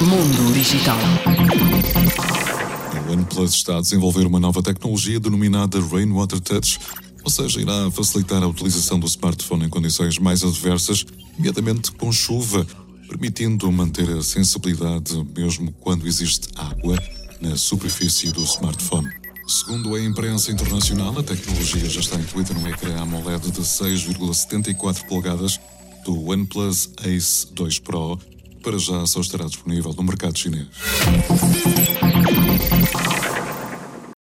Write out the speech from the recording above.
Mundo Digital. A OnePlus está a desenvolver uma nova tecnologia denominada Rainwater Touch, ou seja, irá facilitar a utilização do smartphone em condições mais adversas, imediatamente com chuva, permitindo manter a sensibilidade mesmo quando existe água na superfície do smartphone. Segundo a imprensa internacional, a tecnologia já está incluída no ecrã AMOLED de 6,74 polegadas do OnePlus Ace 2 Pro, para já só estará disponível no mercado chinês.